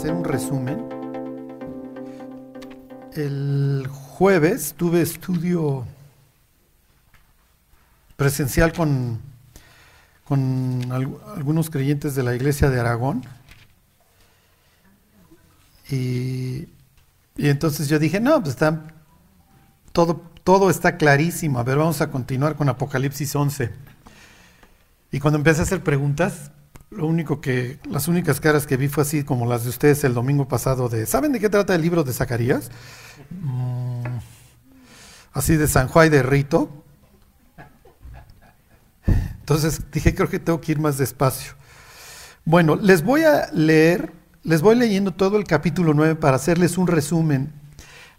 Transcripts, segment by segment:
hacer un resumen. El jueves tuve estudio presencial con, con algunos creyentes de la iglesia de Aragón. Y, y entonces yo dije, no, pues está, todo, todo está clarísimo. A ver, vamos a continuar con Apocalipsis 11. Y cuando empecé a hacer preguntas, lo único que, las únicas caras que vi fue así como las de ustedes el domingo pasado de, ¿saben de qué trata el libro de Zacarías? Mm, así de San Juan de Rito. Entonces dije, creo que tengo que ir más despacio. Bueno, les voy a leer, les voy leyendo todo el capítulo 9 para hacerles un resumen.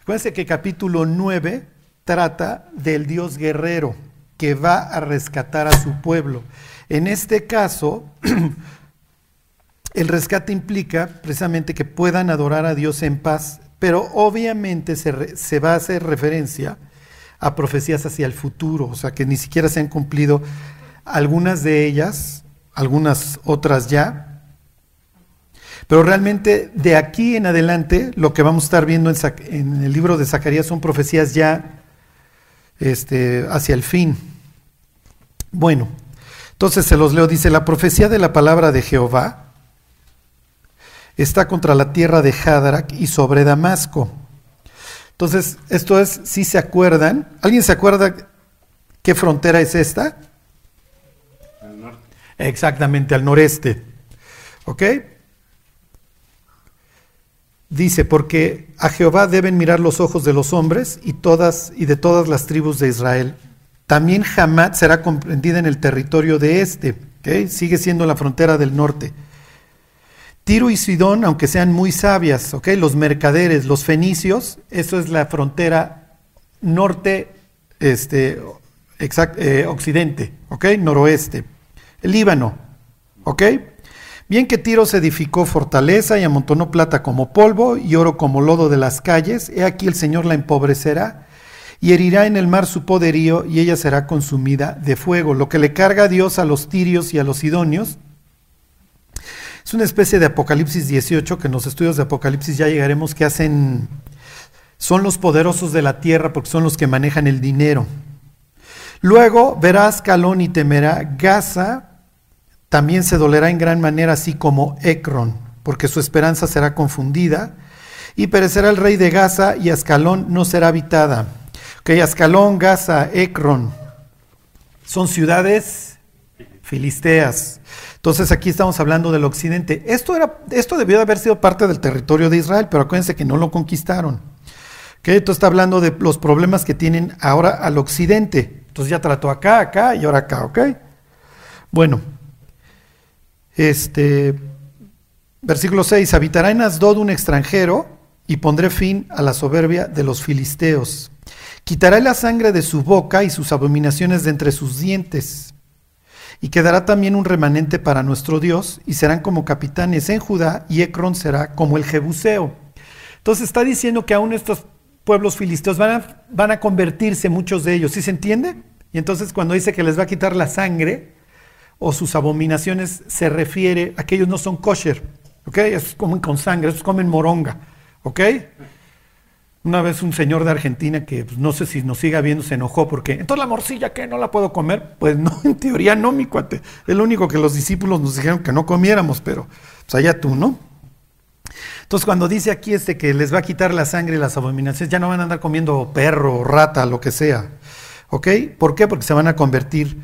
Acuérdense que capítulo 9 trata del Dios guerrero que va a rescatar a su pueblo. En este caso, el rescate implica precisamente que puedan adorar a Dios en paz, pero obviamente se, va a hacer referencia a profecías hacia el futuro, o sea que ni siquiera se han cumplido algunas de ellas, algunas otras ya, pero realmente de aquí en adelante lo que vamos a estar viendo en, el libro de Zacarías son profecías ya este, hacia el fin. Bueno, entonces se los leo, dice, la profecía de la palabra de Jehová está contra la tierra de Hadrach y sobre Damasco. Entonces, esto es, si se acuerdan, ¿alguien se acuerda qué frontera es esta? Al norte. Exactamente, al noreste. ¿Ok? Dice, porque a Jehová deben mirar los ojos de los hombres y, todas, y de todas las tribus de Israel también Hamat será comprendida en el territorio de este, sigue siendo la frontera del norte. Tiro y Sidón, aunque sean muy sabias, los mercaderes, los fenicios, eso es la frontera norte, este, eh, occidente, noroeste. El Líbano, ¿ok? Bien que Tiro se edificó fortaleza y amontonó plata como polvo y oro como lodo de las calles, he aquí el Señor la empobrecerá y herirá en el mar su poderío y ella será consumida de fuego. Lo que le carga a Dios a los tirios y a los sidonios es una especie de Apocalipsis 18 que en los estudios de Apocalipsis ya llegaremos que hacen son los poderosos de la tierra porque son los que manejan el dinero. Luego verás Calón y temerá Gaza también se dolerá en gran manera así como Ecron, porque su esperanza será confundida y perecerá el rey de Gaza y Ascalón no será habitada. Ok, Ascalón, Gaza, Ekron, son ciudades filisteas. Entonces aquí estamos hablando del occidente. Esto, era, esto debió de haber sido parte del territorio de Israel, pero acuérdense que no lo conquistaron. Okay, esto está hablando de los problemas que tienen ahora al occidente. Entonces ya trató acá, acá y ahora acá, ¿ok? Bueno, este, versículo 6, habitará en Asdod un extranjero y pondré fin a la soberbia de los filisteos. Quitará la sangre de su boca y sus abominaciones de entre sus dientes. Y quedará también un remanente para nuestro Dios, y serán como capitanes en Judá, y Ecrón será como el Jebuseo. Entonces está diciendo que aún estos pueblos filisteos van a, van a convertirse, muchos de ellos, ¿sí se entiende? Y entonces cuando dice que les va a quitar la sangre o sus abominaciones, se refiere a que ellos no son kosher, ¿ok? Esos comen con sangre, esos comen moronga, ¿ok? Una vez un señor de Argentina que pues, no sé si nos siga viendo se enojó porque, entonces la morcilla, ¿qué? ¿No la puedo comer? Pues no, en teoría no, mi cuate. Es lo único que los discípulos nos dijeron que no comiéramos, pero pues allá tú, ¿no? Entonces cuando dice aquí este que les va a quitar la sangre y las abominaciones, ya no van a andar comiendo perro, rata, lo que sea. ¿Ok? ¿Por qué? Porque se van a convertir.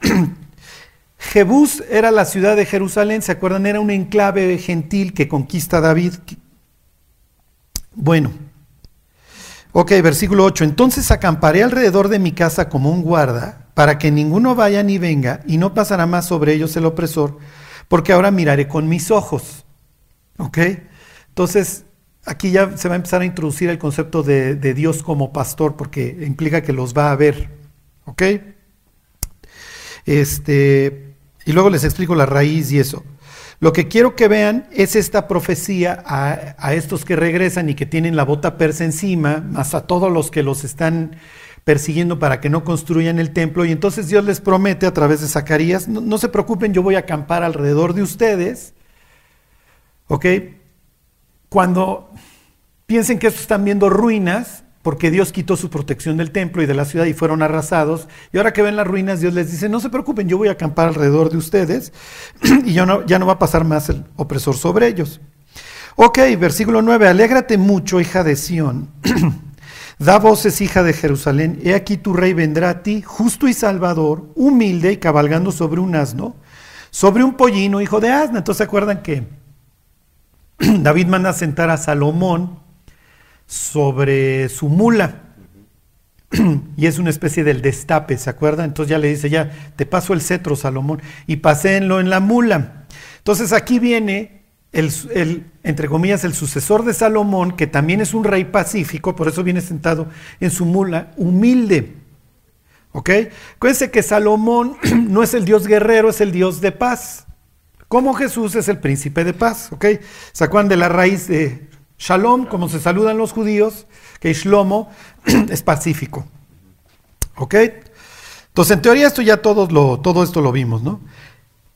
Jebús era la ciudad de Jerusalén, ¿se acuerdan? Era un enclave gentil que conquista David. Bueno, Ok, versículo 8. Entonces acamparé alrededor de mi casa como un guarda, para que ninguno vaya ni venga, y no pasará más sobre ellos el opresor, porque ahora miraré con mis ojos. Ok, entonces aquí ya se va a empezar a introducir el concepto de, de Dios como pastor, porque implica que los va a ver. Ok, este, y luego les explico la raíz y eso. Lo que quiero que vean es esta profecía a, estos que regresan y que tienen la bota persa encima, más a todos los que los están persiguiendo para que no construyan el templo. Y entonces Dios les promete a través de Zacarías, no, se preocupen, yo voy a acampar alrededor de ustedes, ¿ok? cuando piensen que están viendo ruinas, porque Dios quitó su protección del templo y de la ciudad y fueron arrasados. Y ahora que ven las ruinas, Dios les dice, no se preocupen, yo voy a acampar alrededor de ustedes y ya no, ya no va a pasar más el opresor sobre ellos. Ok, versículo 9, alégrate mucho, hija de Sión. da voces, hija de Jerusalén. He aquí tu rey vendrá a ti, justo y salvador, humilde y cabalgando sobre un asno, sobre un pollino, hijo de asna. Entonces, ¿se acuerdan que David manda a sentar a Salomón sobre su mula? y es una especie del destape, ¿se acuerdan? Entonces ya le dice, ya, te paso el cetro, Salomón, y paséenlo en la mula. Entonces aquí viene el, entre comillas, el sucesor de Salomón, que también es un rey pacífico, por eso viene sentado en su mula, humilde. ¿Ok? Acuérdense que Salomón no es el Dios guerrero, es el Dios de paz. Como Jesús es el príncipe de paz. ¿Ok? ¿Se acuerdan de la raíz de Shalom, como se saludan los judíos? Que Shlomo es pacífico. ¿Ok? Entonces, en teoría, esto ya todos lo, todo esto lo vimos, ¿no?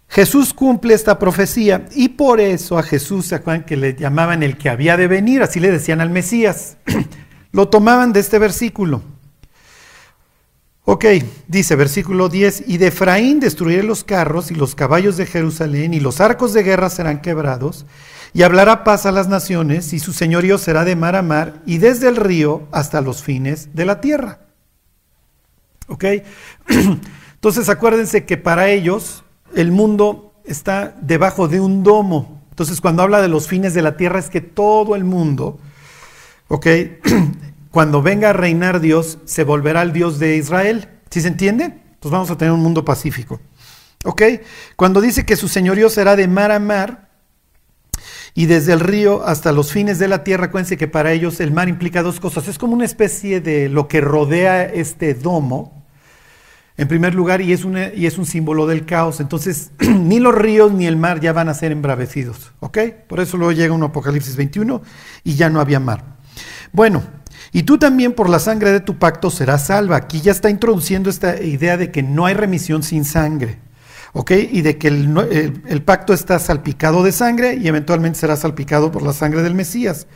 Jesús cumple esta profecía y por eso a Jesús, ¿se acuerdan que le llamaban el que había de venir? Así le decían al Mesías. Lo tomaban de este versículo. Ok, dice versículo 10, y de Efraín destruiré los carros y los caballos de Jerusalén y los arcos de guerra serán quebrados y hablará paz a las naciones y su señorío será de mar a mar y desde el río hasta los fines de la tierra. Ok, entonces acuérdense que para ellos el mundo está debajo de un domo. Entonces, cuando habla de los fines de la tierra, es que todo el mundo, ¿ok? Cuando venga a reinar Dios, se volverá el Dios de Israel. ¿Sí se entiende? Entonces vamos a tener un mundo pacífico. ¿Ok? Cuando dice que su señorío será de mar a mar y desde el río hasta los fines de la tierra, acuérdense que para ellos el mar implica dos cosas. Es como una especie de lo que rodea este domo, en primer lugar, y es, y es un símbolo del caos. Entonces, ni los ríos ni el mar ya van a ser embravecidos. ¿Ok? Por eso luego llega un Apocalipsis 21 y ya no había mar. Bueno, y tú también por la sangre de tu pacto serás salva. Aquí ya está introduciendo esta idea de que no hay remisión sin sangre. ¿Ok? Y de que el, el pacto está salpicado de sangre y eventualmente será salpicado por la sangre del Mesías.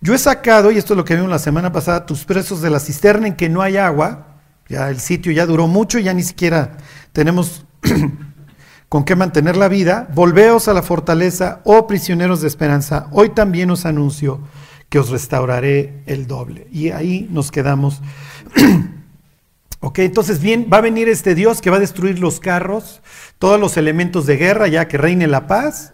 Yo he sacado, y esto es lo que vimos la semana pasada, tus presos de la cisterna en que no hay agua ya el sitio ya duró mucho, ya ni siquiera tenemos con qué mantener la vida. Volveos a la fortaleza, oh prisioneros de esperanza. Hoy también os anuncio que os restauraré el doble. Y ahí nos quedamos. ok, entonces bien, va a venir este Dios que va a destruir los carros, todos los elementos de guerra, ya que reine la paz.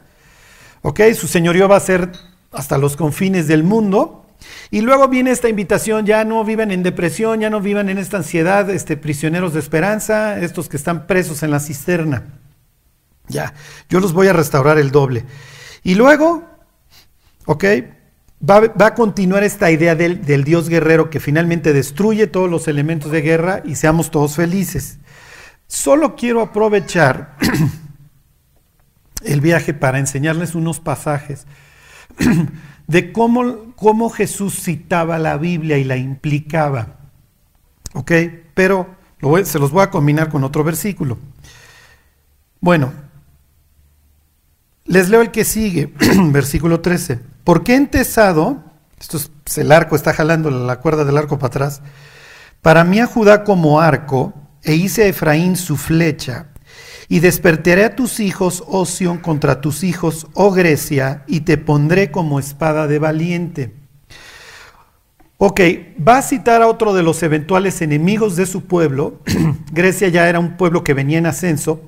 Ok, su señorío va a ser hasta los confines del mundo. Y luego viene esta invitación, ya no vivan en depresión, ya no vivan en esta ansiedad, este, prisioneros de esperanza, estos que están presos en la cisterna. Ya, yo los voy a restaurar el doble. Y luego, ok, va, a continuar esta idea del, Dios guerrero que finalmente destruye todos los elementos de guerra y seamos todos felices. Solo quiero aprovechar el viaje para enseñarles unos pasajes de cómo, cómo Jesús citaba la Biblia y la implicaba. ¿Ok? Pero se los voy a combinar con otro versículo. Bueno, les leo el que sigue, versículo 13. Porque entesado, esto es el arco, está jalando la cuerda del arco para atrás, para mí a Judá como arco, e hice a Efraín su flecha, y despertaré a tus hijos, oh contra tus hijos, oh Grecia, y te pondré como espada de valiente. Ok, va a citar a otro de los eventuales enemigos de su pueblo. Grecia ya era un pueblo que venía en ascenso.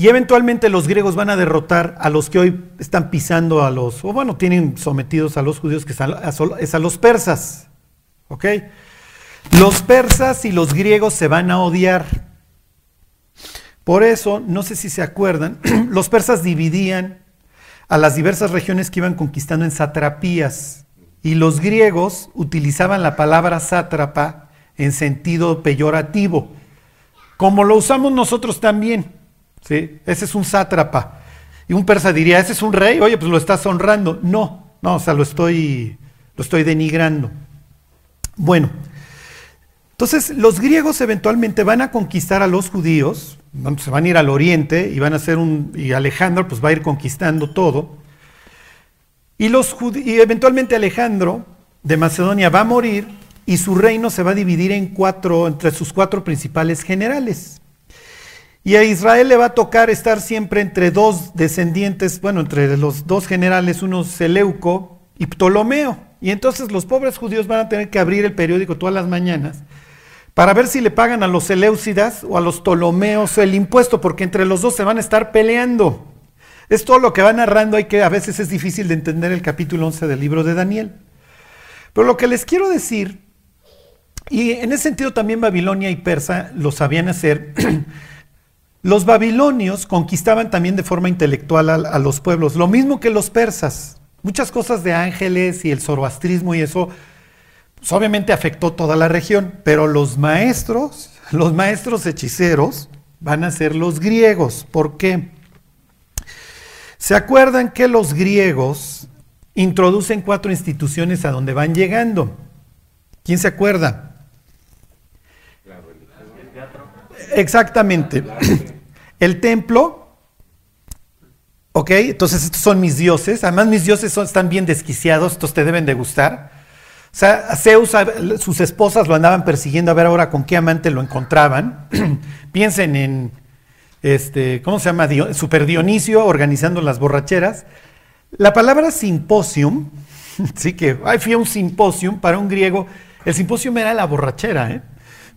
Y eventualmente los griegos van a derrotar a los que hoy están pisando a los, o bueno, tienen sometidos a los judíos, que es a los persas. ¿Ok? Los persas y los griegos se van a odiar. Por eso, no sé si se acuerdan, los persas dividían a las diversas regiones que iban conquistando en satrapías y los griegos utilizaban la palabra sátrapa en sentido peyorativo, como lo usamos nosotros también. ¿Sí? Ese es un sátrapa. Y un persa diría, ese es un rey, oye, pues lo estás honrando. No, no, o sea, lo estoy, lo estoy denigrando. Bueno, entonces los griegos eventualmente van a conquistar a los judíos, se van a ir al oriente y van a hacer un, y Alejandro pues va a ir conquistando todo. Y, los y eventualmente Alejandro de Macedonia va a morir y su reino se va a dividir en cuatro, entre sus cuatro principales generales. Y a Israel le va a tocar estar siempre entre dos descendientes, bueno, entre los dos generales, uno Seleuco y Ptolomeo. Y entonces los pobres judíos van a tener que abrir el periódico todas las mañanas para ver si le pagan a los Seleucidas o a los Ptolomeos el impuesto, porque entre los dos se van a estar peleando. Es todo lo que va narrando, hay que a veces es difícil de entender el capítulo 11 del libro de Daniel. Pero lo que les quiero decir, y en ese sentido también Babilonia y Persa lo sabían hacer, los babilonios conquistaban también de forma intelectual a, los pueblos, lo mismo que los persas. Muchas cosas de ángeles y el zoroastrismo y eso, pues, obviamente afectó toda la región, pero los maestros, los maestros hechiceros, van a ser los griegos. ¿Por qué? ¿Se acuerdan que los griegos introducen cuatro instituciones a donde van llegando? ¿Quién se acuerda? Exactamente. El templo, ok, entonces estos son mis dioses, además mis dioses están bien desquiciados, estos te deben de gustar. O sea, Zeus, sus esposas lo andaban persiguiendo a ver ahora con qué amante lo encontraban. Piensen en este, ¿cómo se llama? Super Dionisio organizando las borracheras. La palabra simposium, sí que, ay, fui a un simposium para un griego, el simposium era la borrachera, ¿eh?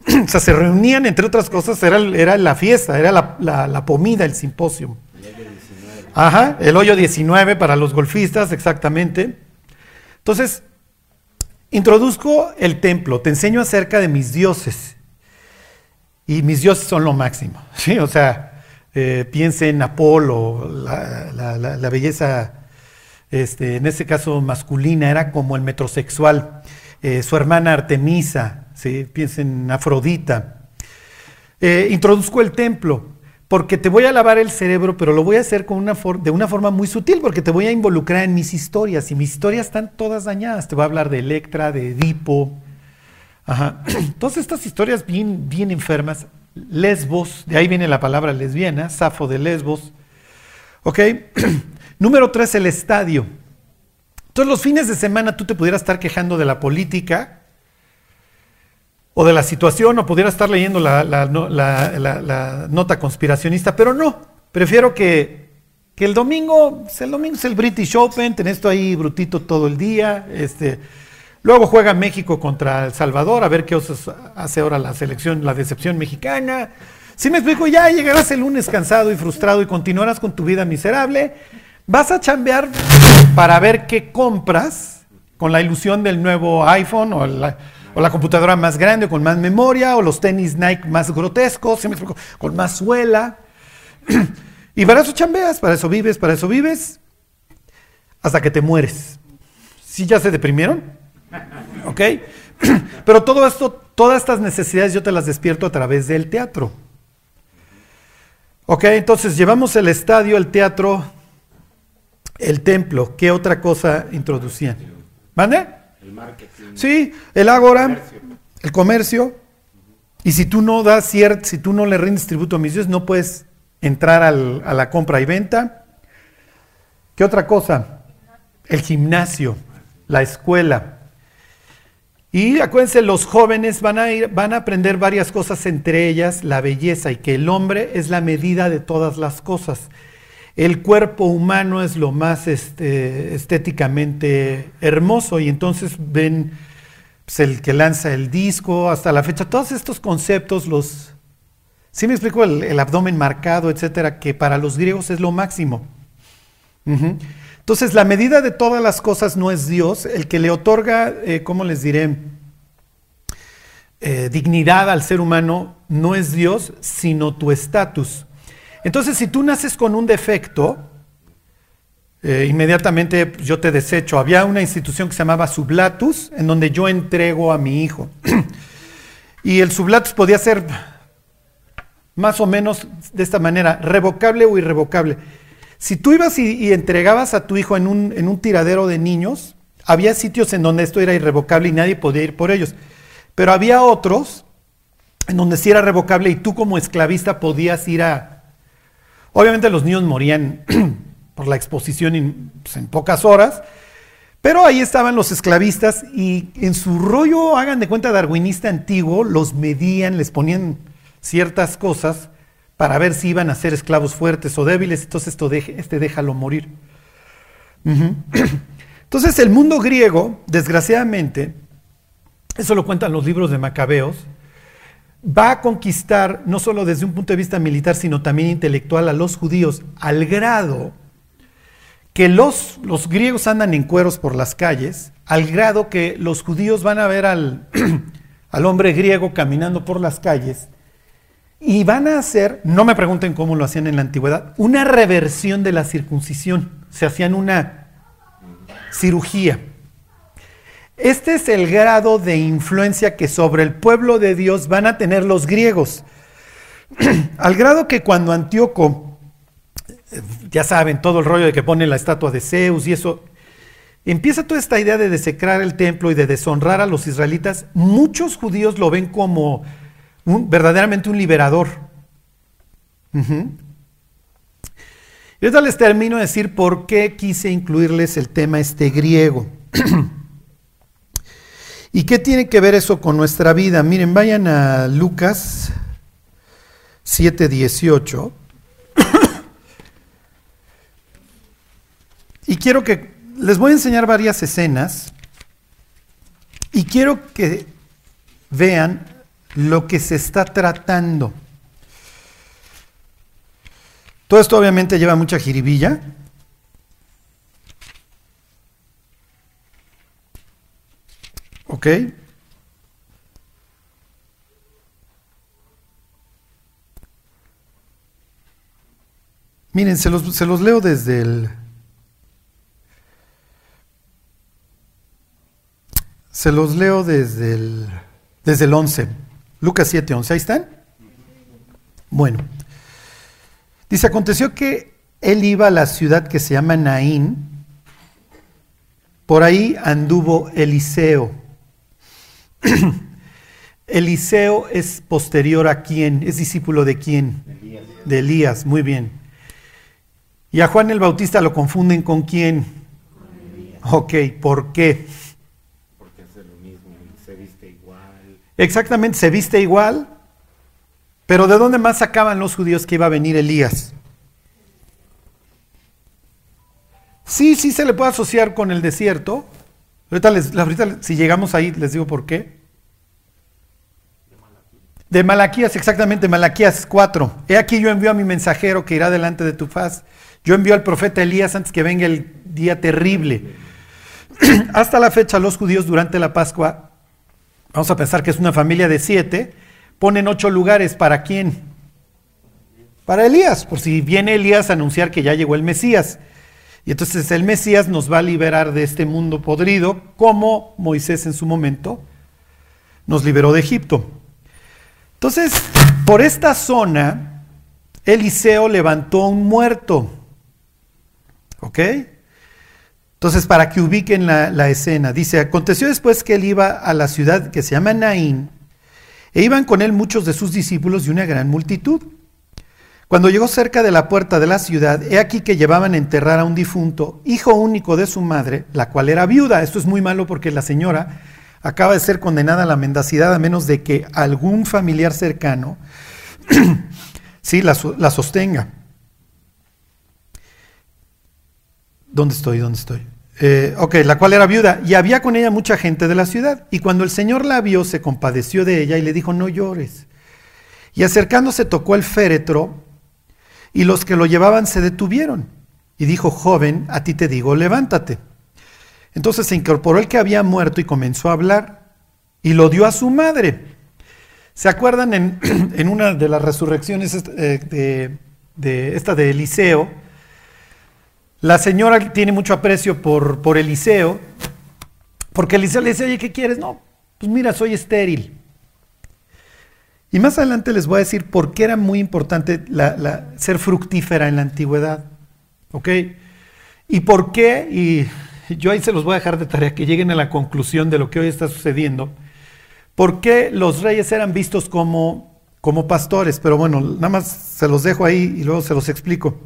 o sea, se reunían, entre otras cosas, era, era la fiesta, era la, la, pomida, el simposium. Ajá, el hoyo 19 para los golfistas, exactamente. Entonces, introduzco el templo, te enseño acerca de mis dioses. Y mis dioses son lo máximo, ¿sí? O sea, eh, piense en Apolo, la, belleza, este, en ese caso masculina, era como el metrosexual. Eh, su hermana Artemisa, ¿sí? piensa en Afrodita. Eh, introduzco el templo, porque te voy a lavar el cerebro, pero lo voy a hacer con una de una forma muy sutil, porque te voy a involucrar en mis historias, y mis historias están todas dañadas. Te voy a hablar de Electra, de Edipo. Todas estas historias bien, bien enfermas Lesbos, de ahí viene la palabra lesbiana, Safo de Lesbos. ¿Ok? Número tres, el estadio. Entonces los fines de semana tú te pudieras estar quejando de la política o de la situación o pudieras estar leyendo la, nota conspiracionista, pero no, prefiero que, que el domingo, pues, el domingo es el British Open, tenés esto ahí brutito todo el día, este, Luego juega México contra El Salvador, a ver qué hace ahora la selección, la decepción mexicana. Si me explico, ya llegarás el lunes cansado y frustrado y continuarás con tu vida miserable. Vas a chambear para ver qué compras con la ilusión del nuevo iPhone o la, computadora más grande con más memoria o los tenis Nike más grotescos, ¿sí me explico? con más suela. y para eso chambeas, para eso vives, para eso vives, hasta que te mueres. ¿Sí ya se deprimieron? ¿Ok? Pero todo esto, todas estas necesidades yo te las despierto a través del teatro. Ok, entonces llevamos el estadio, el teatro, el templo. ¿Qué otra cosa introducían? ¿Mande? El marketing. Sí, el ágora, el comercio. Y si tú no das cierto, si tú no le rindes tributo a mis dioses, no puedes entrar a la compra y venta. ¿Qué otra cosa? El gimnasio, la escuela. Y acuérdense, los jóvenes van a, ir, van a aprender varias cosas, entre ellas la belleza y que el hombre es la medida de todas las cosas. El cuerpo humano es lo más este, estéticamente hermoso y entonces ven pues, el que lanza el disco hasta la fecha, todos estos conceptos, los... Sí me explico, el, abdomen marcado, etcétera, que para los griegos es lo máximo. Entonces, la medida de todas las cosas no es Dios, el que le otorga, eh, ¿cómo les diré? Eh, dignidad al ser humano no es Dios, sino tu estatus. Entonces, si tú naces con un defecto, eh, inmediatamente yo te desecho. Había una institución que se llamaba sublatus, en donde yo entrego a mi hijo. y el sublatus podía ser más o menos de esta manera, revocable o irrevocable. Si tú ibas y, entregabas a tu hijo en un, en un, tiradero de niños, había sitios en donde esto era irrevocable y nadie podía ir por ellos. Pero había otros en donde sí era revocable y tú como esclavista podías ir a... Obviamente los niños morían por la exposición en, pues, en pocas horas, Pero ahí estaban los esclavistas y en su rollo, hagan de cuenta, darwinista antiguo, los medían, les ponían ciertas cosas para ver si iban a ser esclavos fuertes o débiles, entonces esto este déjalo morir. Entonces el mundo griego, desgraciadamente, eso lo cuentan los libros de Macabeos, va a conquistar no solo desde un punto de vista militar, sino también intelectual a los judíos, al grado que los, los griegos andan en cueros por las calles, al grado que los judíos van a ver al, al hombre griego caminando por las calles y van a hacer, no me pregunten cómo lo hacían en la antigüedad, una reversión de la circuncisión. Se hacían una cirugía. Este es el grado de influencia que sobre el pueblo de Dios van a tener los griegos. Al grado que cuando Antíoco, ya saben, todo el rollo de que pone la estatua de Zeus y eso, empieza toda esta idea de desecrar el templo y de deshonrar a los israelitas, muchos judíos lo ven como verdaderamente un liberador. Y ahorita les termino de decir por qué quise incluirles el tema este griego. ¿Y qué tiene que ver eso con nuestra vida? Miren, vayan a Lucas 7:18. y quiero que les voy a enseñar varias escenas y quiero que vean lo que se está tratando. Todo esto obviamente lleva mucha jiribilla. ¿Ok? Miren, se los, se los leo desde el... Se los leo desde el, desde el 11. Lucas 7, 11. ¿Ahí están? Bueno. Dice, aconteció que él iba a la ciudad que se llama Naín. Por ahí anduvo Eliseo. Eliseo es posterior a quién? ¿Es discípulo de quién? De Elías. muy bien. Y a Juan el Bautista lo confunden con quién? Ok, ¿por qué? Exactamente, se viste igual. Pero ¿de dónde más sacaban los judíos que iba a venir Elías? Sí, sí se le puede asociar con el desierto. Ahorita, si llegamos ahí, les digo por qué. De Malaquías, exactamente, Malaquías 4. He aquí yo envío a mi mensajero que irá delante de tu faz. Yo envío al profeta Elías antes que venga el día terrible. Hasta la fecha los judíos durante la Pascua vamos a pensar que es una familia de siete, ponen ocho lugares para quién? Para Elías, por si viene Elías a anunciar que ya llegó el Mesías. Y entonces el Mesías nos va a liberar de este mundo podrido, como Moisés en su momento nos liberó de Egipto. Entonces, por esta zona, Eliseo levantó un muerto. ¿Ok? Entonces, para que ubiquen la, escena, dice, aconteció después que él iba a la ciudad que se llama Naín, e iban con él muchos de sus discípulos y una gran multitud. Cuando llegó cerca de la puerta de la ciudad, he aquí que llevaban a enterrar a un difunto, hijo único de su madre, la cual era viuda. Esto es muy malo porque la señora acaba de ser condenada a la mendacidad a menos de que algún familiar cercano sí, la, sostenga. ¿Dónde estoy? ¿Dónde estoy? Eh, ok, la cual era viuda, y había con ella mucha gente de la ciudad. Y cuando el Señor la vio, se compadeció de ella y le dijo, no llores. Y acercándose tocó el féretro, y los que lo llevaban se detuvieron. Y dijo, joven, a ti te digo, levántate. Entonces se incorporó el que había muerto y comenzó a hablar, y lo dio a su madre. ¿Se acuerdan en, una de las resurrecciones eh, de, esta de Eliseo? La señora tiene mucho aprecio por, por Eliseo, porque Eliseo le dice, oye, ¿qué quieres? No, pues mira, soy estéril. Y más adelante les voy a decir por qué era muy importante la, ser fructífera en la antigüedad. ¿Ok? Y por qué, y yo ahí se los voy a dejar de tarea, que lleguen a la conclusión de lo que hoy está sucediendo, por qué los reyes eran vistos como, como pastores. Pero bueno, nada más se los dejo ahí y luego se los explico.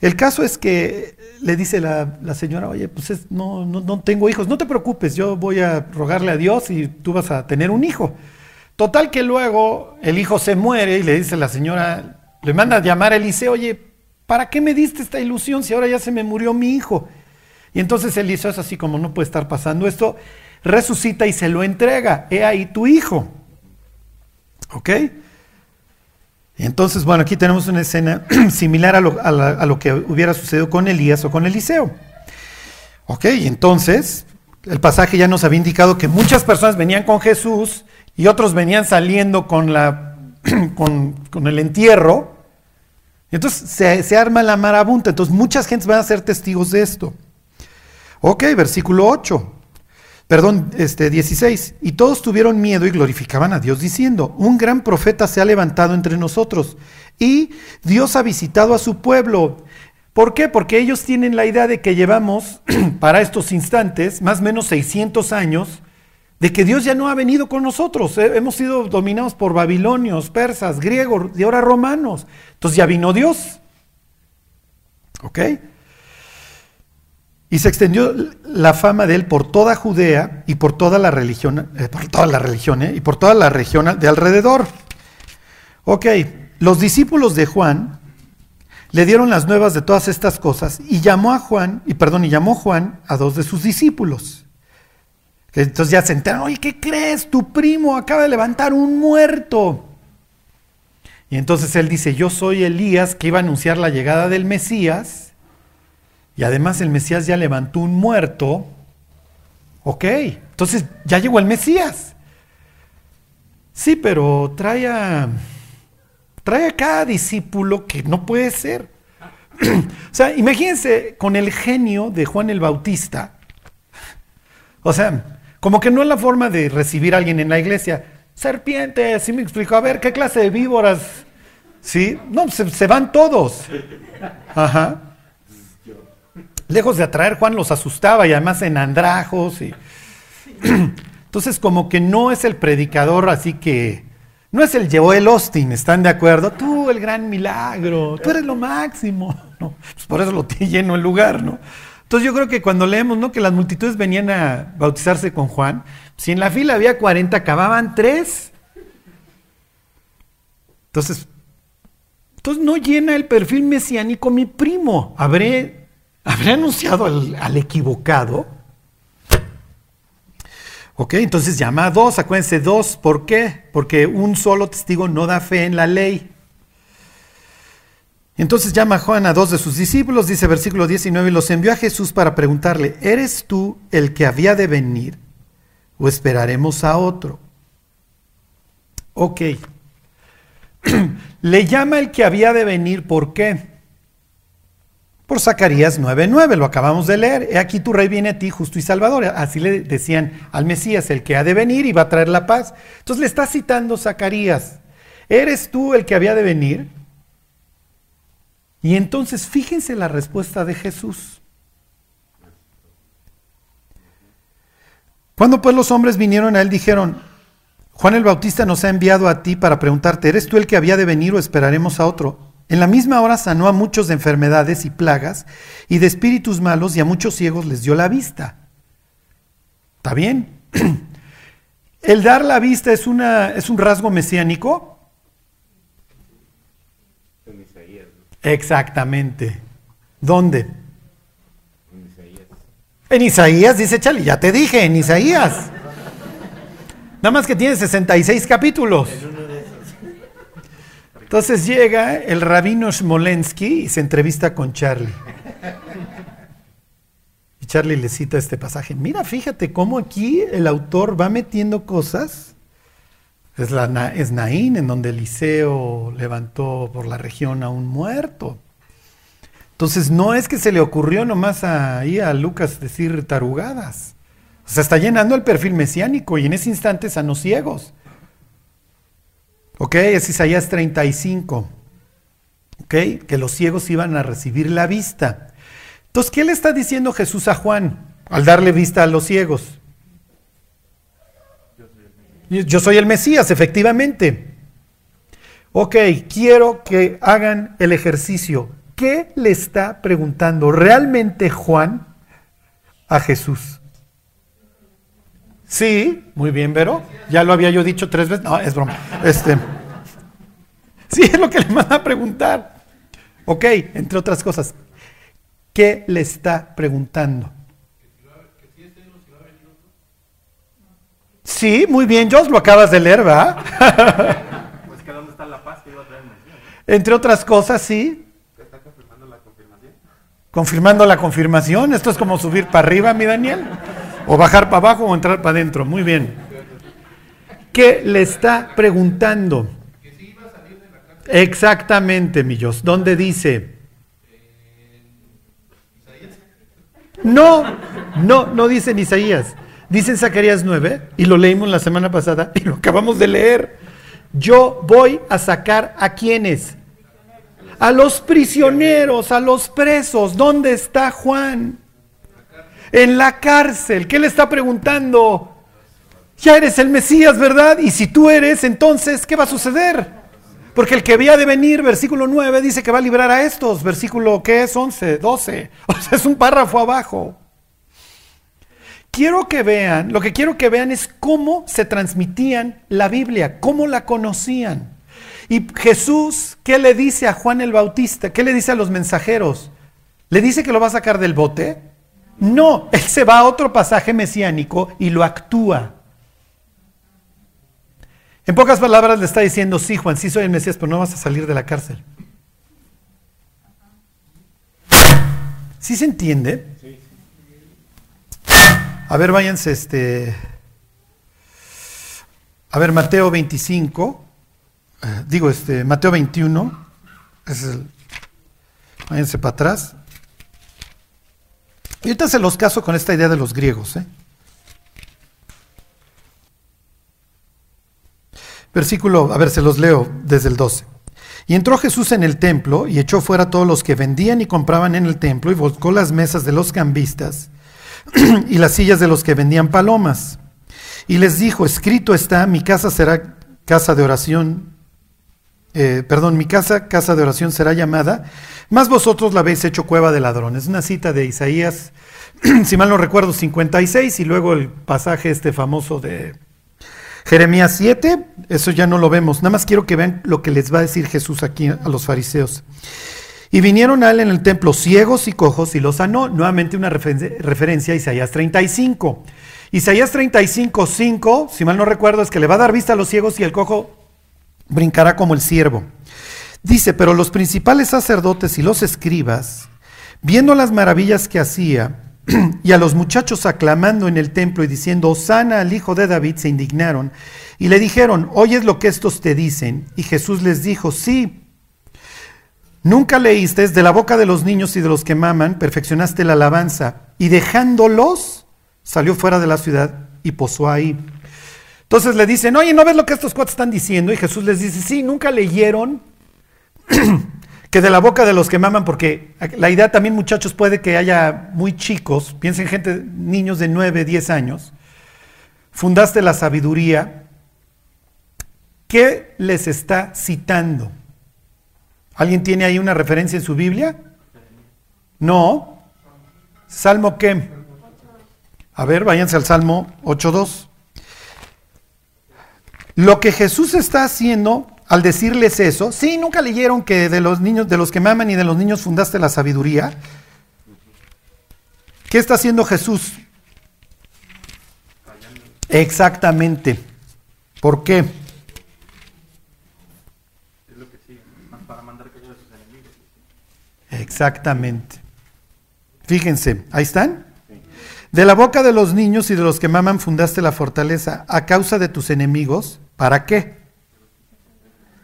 El caso es que le dice la, señora, oye, pues no, no, no, tengo hijos, no te preocupes, yo voy a rogarle a Dios y tú vas a tener un hijo. Total que luego el hijo se muere y le dice la señora, le manda a llamar a Eliseo, oye, ¿para qué me diste esta ilusión si ahora ya se me murió mi hijo? Y entonces Eliseo es así como no puede estar pasando esto, resucita y se lo entrega, he ahí tu hijo. ¿Ok? Y entonces, bueno, aquí tenemos una escena similar a lo, a lo, que hubiera sucedido con Elías o con Eliseo. Ok, entonces, el pasaje ya nos había indicado que muchas personas venían con Jesús y otros venían saliendo con, la, con, el entierro. Y entonces se, arma la marabunta. Entonces muchas gentes van a ser testigos de esto. Ok, versículo 8. Perdón, este 16. Y todos tuvieron miedo y glorificaban a Dios diciendo, un gran profeta se ha levantado entre nosotros y Dios ha visitado a su pueblo. ¿Por qué? Porque ellos tienen la idea de que llevamos para estos instantes más o menos 600 años de que Dios ya no ha venido con nosotros. Eh, hemos sido dominados por babilonios, persas, griegos y ahora romanos. Entonces ya vino Dios. ¿Ok? Y se extendió la fama de él por toda Judea y por toda la religión, eh, por toda la religión, eh, y por toda la región de alrededor. Ok, los discípulos de Juan le dieron las nuevas de todas estas cosas y llamó a Juan, y perdón, y llamó Juan a dos de sus discípulos. Entonces ya se enteran, oye, ¿qué crees? Tu primo acaba de levantar un muerto. Y entonces él dice, yo soy Elías que iba a anunciar la llegada del Mesías. Y además el Mesías ya levantó un muerto. Ok, entonces ya llegó el Mesías. Sí, pero trae a, trae a cada discípulo que no puede ser. o sea, imagínense con el genio de Juan el Bautista. O sea, como que no es la forma de recibir a alguien en la iglesia. Serpiente, así me explico. A ver, ¿qué clase de víboras? ¿Sí? No, se, van todos. Ajá. Lejos de atraer, Juan los asustaba y además en andrajos. Y... Entonces, como que no es el predicador, así que no es el Joel Austin, ¿están de acuerdo? Tú, el gran milagro, tú eres lo máximo. No, pues por eso lo te lleno el lugar, ¿no? Entonces yo creo que cuando leemos ¿no? que las multitudes venían a bautizarse con Juan, si en la fila había 40, acababan 3. Entonces, entonces no llena el perfil mesiánico mi primo. ¿Habré, habré anunciado al, al equivocado? Ok, entonces llama a dos, acuérdense dos, ¿por qué? Porque un solo testigo no da fe en la ley. Entonces llama Juan a dos de sus discípulos, dice versículo 19, y los envió a Jesús para preguntarle, ¿eres tú el que había de venir o esperaremos a otro? Ok. Le llama el que había de venir, ¿por qué? Por Zacarías 9:9, lo acabamos de leer. He aquí tu rey viene a ti, justo y salvador. Así le decían al Mesías, el que ha de venir y va a traer la paz. Entonces le está citando Zacarías. ¿Eres tú el que había de venir? Y entonces fíjense la respuesta de Jesús. Cuando pues los hombres vinieron a él dijeron, Juan el Bautista nos ha enviado a ti para preguntarte, ¿eres tú el que había de venir o esperaremos a otro? En la misma hora sanó a muchos de enfermedades y plagas y de espíritus malos y a muchos ciegos les dio la vista. ¿Está bien? ¿El dar la vista es, una, es un rasgo mesiánico? Exactamente. ¿Dónde? En Isaías. En Isaías, dice Chali, ya te dije, en Isaías. Nada más que tiene 66 capítulos. Entonces llega el rabino Smolensky y se entrevista con Charlie. Y Charlie le cita este pasaje. Mira, fíjate cómo aquí el autor va metiendo cosas es, Naín, en donde Eliseo levantó por la región a un muerto. Entonces no es que se le ocurrió nomás ahí a Lucas decir tarugadas. O sea, está llenando el perfil mesiánico y en ese instante sanó ciegos. Ok, es Isaías 35. Ok, que los ciegos iban a recibir la vista. Entonces, ¿qué le está diciendo Jesús a Juan al darle vista a los ciegos? Yo soy el Mesías, efectivamente. Ok, quiero que hagan el ejercicio. ¿Qué le está preguntando realmente Juan a Jesús? Sí, muy bien, Vero. Ya lo había yo dicho tres veces. No, es broma. Este, sí, es lo que le manda a preguntar. Ok, entre otras cosas. ¿Qué le está preguntando? Sí, muy bien, Josh, lo acabas de leer, ¿verdad? Pues que dónde está la paz que iba a traer Entre otras cosas, sí. ¿Está confirmando la confirmación? Confirmando la confirmación. Esto es como subir para arriba, mi Daniel. O bajar para abajo o entrar para adentro. Muy bien. ¿Qué le está preguntando? Exactamente, mi Dios. ¿Dónde dice? No, no, no dice en Isaías. Dice en Zacarías 9, y lo leímos la semana pasada, y lo acabamos de leer. Yo voy a sacar a quienes? A los prisioneros, a los presos. ¿Dónde está Juan? En la cárcel. ¿Qué le está preguntando? Ya eres el Mesías, ¿verdad? Y si tú eres, entonces, ¿qué va a suceder? Porque el que había de venir, versículo 9, dice que va a librar a estos. Versículo, ¿qué es? 11, 12. O sea, es un párrafo abajo quiero que vean, lo que quiero que vean es cómo se transmitían la Biblia, cómo la conocían. Y Jesús, ¿qué le dice a Juan el Bautista? ¿Qué le dice a los mensajeros? ¿Le dice que lo va a sacar del bote? No, él se va a otro pasaje mesiánico y lo actúa. En pocas palabras le está diciendo, sí, Juan, sí soy el Mesías, pero no vas a salir de la cárcel. ¿Sí se entiende? A ver, váyanse este. A ver, Mateo 25. Eh, digo, este, Mateo 21. Es váyanse para atrás. Y ahorita se los caso con esta idea de los griegos. ¿eh? Versículo, a ver, se los leo desde el 12. Y entró Jesús en el templo y echó fuera a todos los que vendían y compraban en el templo y volcó las mesas de los cambistas y las sillas de los que vendían palomas. Y les dijo, escrito está, mi casa será casa de oración, eh, perdón, mi casa, casa de oración será llamada, más vosotros la habéis hecho cueva de ladrones. Una cita de Isaías, si mal no recuerdo, 56, y luego el pasaje este famoso de Jeremías 7, eso ya no lo vemos, nada más quiero que vean lo que les va a decir Jesús aquí a los fariseos. Y vinieron a él en el templo ciegos y cojos y los sanó. Nuevamente una referencia a Isaías 35. Isaías 35, 5, si mal no recuerdo, es que le va a dar vista a los ciegos y el cojo brincará como el ciervo. Dice, pero los principales sacerdotes y los escribas, viendo las maravillas que hacía, y a los muchachos aclamando en el templo y diciendo, sana al hijo de David, se indignaron y le dijeron, oyes lo que estos te dicen. Y Jesús les dijo, sí, Nunca leíste, de la boca de los niños y de los que maman, perfeccionaste la alabanza, y dejándolos, salió fuera de la ciudad y posó ahí. Entonces le dicen, oye, ¿no ves lo que estos cuatro están diciendo? Y Jesús les dice, sí, nunca leyeron que de la boca de los que maman, porque la idea también, muchachos, puede que haya muy chicos, piensen gente, niños de 9, 10 años, fundaste la sabiduría, ¿qué les está citando? ¿Alguien tiene ahí una referencia en su Biblia? No. ¿Salmo qué? A ver, váyanse al Salmo 8.2. Lo que Jesús está haciendo al decirles eso, sí, nunca leyeron que de los niños, de los que maman y de los niños fundaste la sabiduría. ¿Qué está haciendo Jesús? Exactamente. ¿Por qué? Exactamente. Fíjense, ahí están. De la boca de los niños y de los que maman fundaste la fortaleza a causa de tus enemigos. ¿Para qué?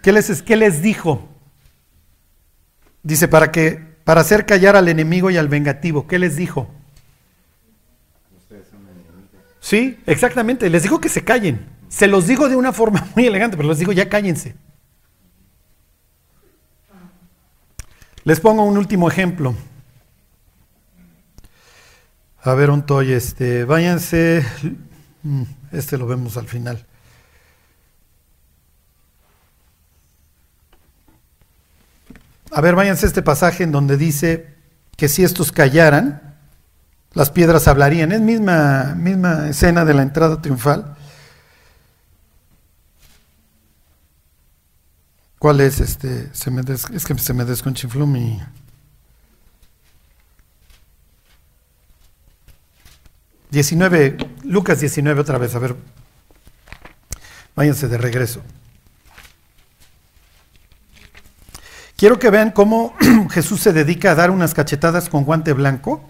¿Qué les, qué les dijo? Dice, para que, para hacer callar al enemigo y al vengativo. ¿Qué les dijo? Sí, exactamente. Les dijo que se callen. Se los dijo de una forma muy elegante, pero les dijo, ya cállense. Les pongo un último ejemplo. A ver, un toy, este, váyanse, mm, este lo vemos al final. a ver, váyanse a este pasaje en donde dice que si estos callaran, las piedras hablarían. Es misma, misma escena de la entrada triunfal. ¿Cuál es este? Se me es que se me desconchinfló mi. Diecinueve, Lucas 19 otra vez, a ver. Váyanse de regreso. Quiero que vean cómo Jesús se dedica a dar unas cachetadas con guante blanco,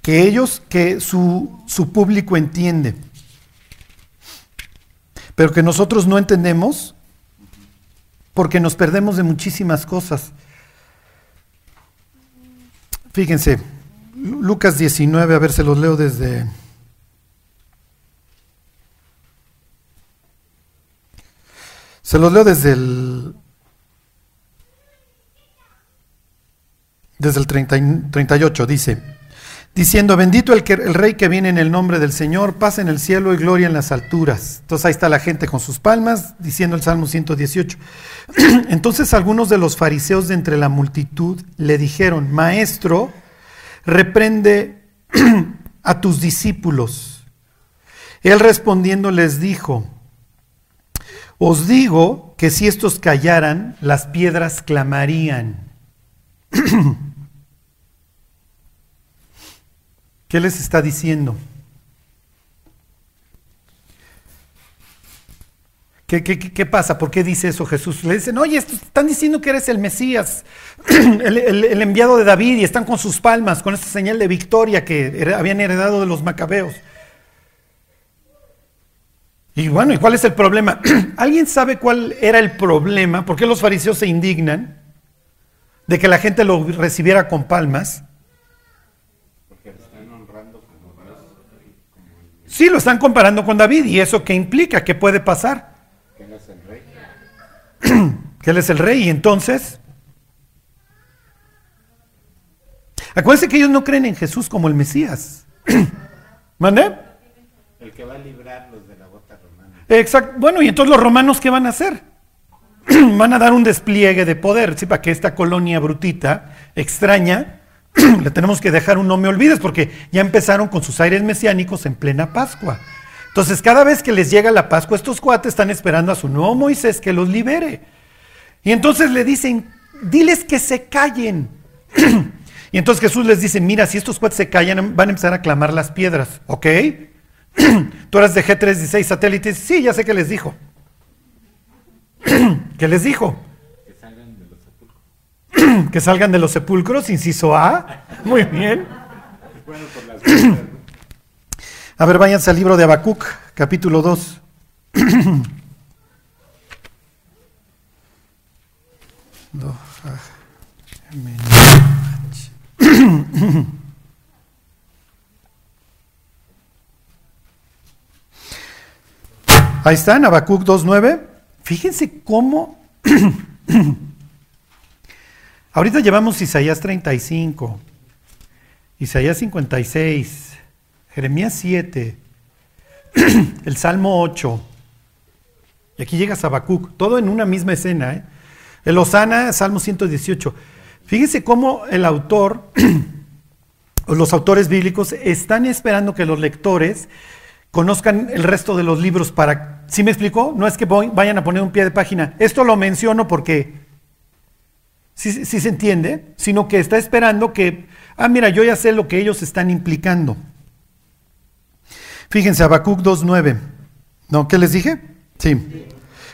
que ellos, que su, su público entiende, pero que nosotros no entendemos porque nos perdemos de muchísimas cosas. Fíjense, Lucas 19, a ver, se los leo desde... Se los leo desde el... Desde el 38, dice, diciendo, bendito el, que, el rey que viene en el nombre del Señor, paz en el cielo y gloria en las alturas. Entonces ahí está la gente con sus palmas, diciendo el Salmo 118. Entonces algunos de los fariseos de entre la multitud le dijeron, maestro, reprende a tus discípulos. Él respondiendo les dijo, os digo que si estos callaran, las piedras clamarían. ¿Qué les está diciendo? ¿Qué, pasa? ¿Por qué dice eso Jesús? Le dicen, oye, están diciendo que eres el Mesías, el, enviado de David, y están con sus palmas, con esta señal de victoria que habían heredado de los macabeos. Y bueno, ¿y cuál es el problema? ¿Alguien sabe cuál era el problema? ¿Por qué los fariseos se indignan de que la gente lo recibiera con palmas? Porque están honrando como Sí, lo están comparando con David. ¿Y eso qué implica? ¿Qué puede pasar? que Él es el rey. Y entonces, acuérdense que ellos no creen en Jesús como el Mesías. ¿Mande? El que va a librarlos de la bota romana. Exacto. Bueno, y entonces los romanos, ¿qué van a hacer? van a dar un despliegue de poder, ¿sí? Para que esta colonia brutita, extraña, le tenemos que dejar un no me olvides, porque ya empezaron con sus aires mesiánicos en plena Pascua. Entonces, cada vez que les llega la Pascua, estos cuates están esperando a su nuevo Moisés que los libere. Y entonces le dicen, diles que se callen. y entonces Jesús les dice, mira, si estos cuates se callan, van a empezar a clamar las piedras, ¿ok? Tú eras de G316 satélites, sí, ya sé que les dijo. ¿Qué les dijo? Que salgan de los sepulcros. que salgan de los sepulcros, inciso A. Muy bien. A ver, váyanse al libro de Habacuc, capítulo 2. Ahí está, en Habacuc 2.9. Fíjense cómo... Ahorita llevamos Isaías 35, Isaías 56, Jeremías 7, el Salmo 8, y aquí llega Habacuc, todo en una misma escena. ¿eh? El Osana, Salmo 118. Fíjense cómo el autor, los autores bíblicos, están esperando que los lectores conozcan el resto de los libros para... ¿Sí me explicó? No es que vayan a poner un pie de página. Esto lo menciono porque sí se entiende, sino que está esperando que, ah, mira, yo ya sé lo que ellos están implicando. Fíjense, Habacuc 2.9. ¿No? ¿Qué les dije? Sí.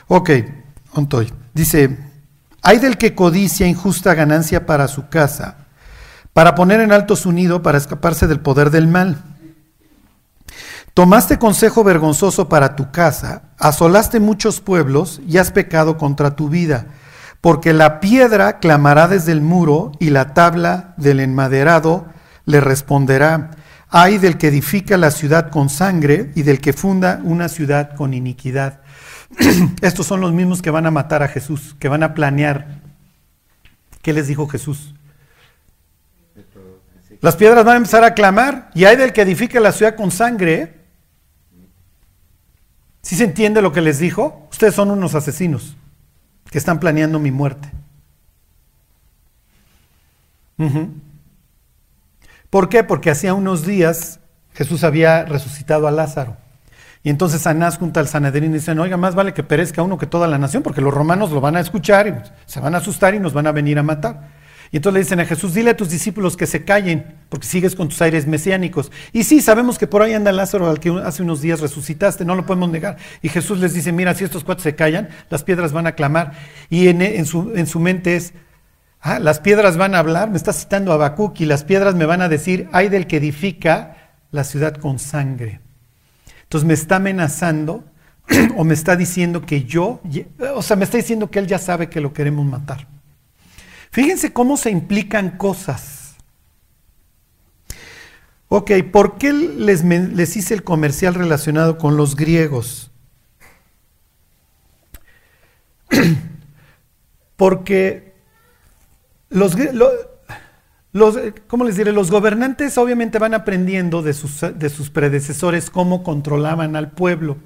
Ok, ontoy. Dice, hay del que codicia injusta ganancia para su casa, para poner en alto su nido, para escaparse del poder del mal. Tomaste consejo vergonzoso para tu casa, asolaste muchos pueblos y has pecado contra tu vida, porque la piedra clamará desde el muro y la tabla del enmaderado le responderá. Hay del que edifica la ciudad con sangre y del que funda una ciudad con iniquidad. Estos son los mismos que van a matar a Jesús, que van a planear. ¿Qué les dijo Jesús? Las piedras van a empezar a clamar y hay del que edifica la ciudad con sangre. ¿Sí se entiende lo que les dijo? Ustedes son unos asesinos que están planeando mi muerte. ¿Por qué? Porque hacía unos días Jesús había resucitado a Lázaro. Y entonces Anás junto al Sanedrín dicen, oiga, más vale que perezca uno que toda la nación, porque los romanos lo van a escuchar y se van a asustar y nos van a venir a matar. Y entonces le dicen a Jesús, dile a tus discípulos que se callen, porque sigues con tus aires mesiánicos. Y sí, sabemos que por ahí anda Lázaro al que hace unos días resucitaste, no lo podemos negar. Y Jesús les dice, mira, si estos cuatro se callan, las piedras van a clamar. Y en, su, en su, mente es, ah, las piedras van a hablar, me está citando a y las piedras me van a decir, ay del que edifica la ciudad con sangre. Entonces me está amenazando o me está diciendo que yo, o sea, me está diciendo que él ya sabe que lo queremos matar. Fíjense cómo se implican cosas. Ok, ¿por qué les, les hice el comercial relacionado con los griegos? Porque los, los, ¿cómo les diré? Los gobernantes obviamente van aprendiendo de sus, de sus predecesores cómo controlaban al pueblo.